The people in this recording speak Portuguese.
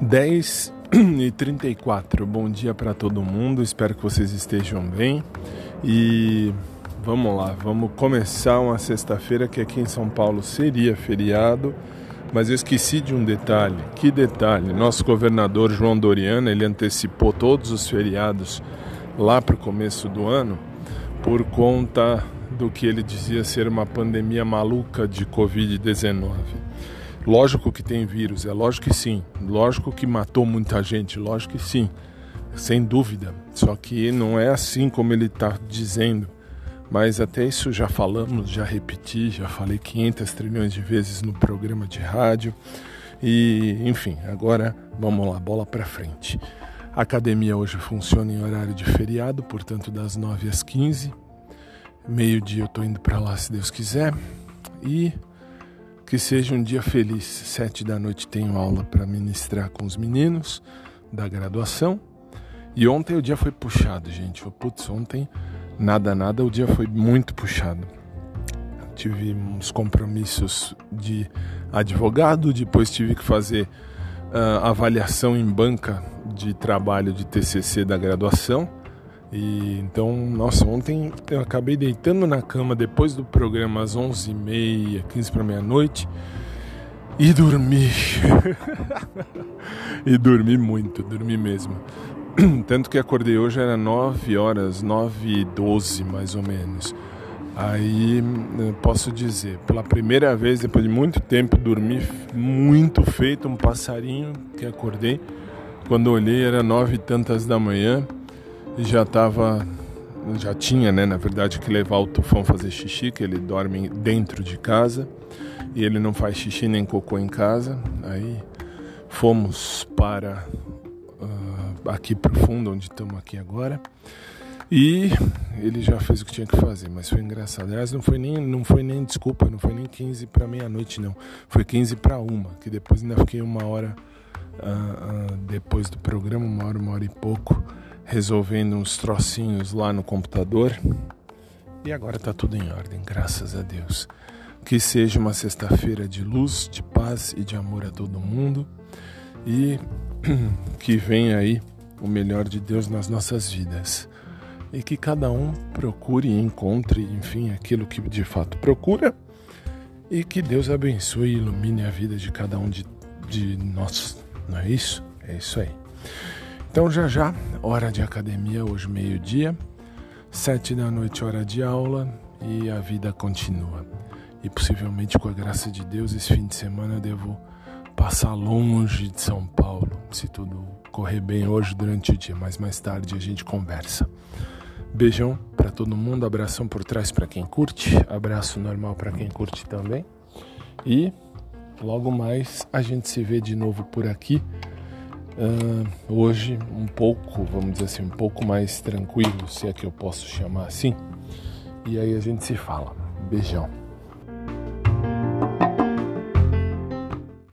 10 e 34. Bom dia para todo mundo. Espero que vocês estejam bem. E vamos lá, vamos começar uma sexta-feira que aqui em São Paulo seria feriado, mas eu esqueci de um detalhe. Que detalhe? Nosso governador João Doriana, ele antecipou todos os feriados lá para o começo do ano por conta do que ele dizia ser uma pandemia maluca de Covid-19. Lógico que tem vírus, é lógico que sim. Lógico que matou muita gente, lógico que sim. Sem dúvida. Só que não é assim como ele está dizendo. Mas até isso já falamos, já repeti, já falei 500 trilhões de vezes no programa de rádio. E, enfim, agora vamos lá, bola para frente. A academia hoje funciona em horário de feriado, portanto, das 9 às 15. Meio-dia eu estou indo para lá se Deus quiser. E que seja um dia feliz. Sete da noite tenho aula para ministrar com os meninos da graduação. E ontem o dia foi puxado, gente. Putz, ontem nada, nada, o dia foi muito puxado. Tive uns compromissos de advogado, depois tive que fazer uh, avaliação em banca de trabalho de TCC da graduação. E então, nossa, ontem eu acabei deitando na cama depois do programa às 11h30, 15 para meia-noite e dormi. e dormi muito, dormi mesmo. Tanto que acordei hoje era 9 horas, 9 e 12 mais ou menos. Aí posso dizer, pela primeira vez depois de muito tempo dormi muito feito um passarinho que acordei. Quando olhei era nove e tantas da manhã já estava já tinha, né, na verdade, que levar o tufão fazer xixi, que ele dorme dentro de casa e ele não faz xixi nem cocô em casa. Aí fomos para uh, aqui para o fundo, onde estamos aqui agora. E ele já fez o que tinha que fazer, mas foi engraçado. Aliás, não foi nem, não foi nem desculpa, não foi nem 15 para meia-noite, não. Foi 15 para uma, que depois ainda fiquei uma hora uh, uh, depois do programa, uma hora, uma hora e pouco resolvendo uns trocinhos lá no computador. E agora tá tudo em ordem, graças a Deus. Que seja uma sexta-feira de luz, de paz e de amor a todo mundo. E que venha aí o melhor de Deus nas nossas vidas. E que cada um procure e encontre, enfim, aquilo que de fato procura. E que Deus abençoe e ilumine a vida de cada um de, de nós. Não é isso? É isso aí. Então já já, hora de academia, hoje meio-dia, sete da noite, hora de aula e a vida continua. E possivelmente com a graça de Deus, esse fim de semana eu devo passar longe de São Paulo, se tudo correr bem hoje durante o dia, mas mais tarde a gente conversa. Beijão para todo mundo, abração por trás para quem curte, abraço normal para quem curte também. E logo mais a gente se vê de novo por aqui Uh, hoje um pouco, vamos dizer assim, um pouco mais tranquilo, se é que eu posso chamar assim. E aí a gente se fala. Beijão.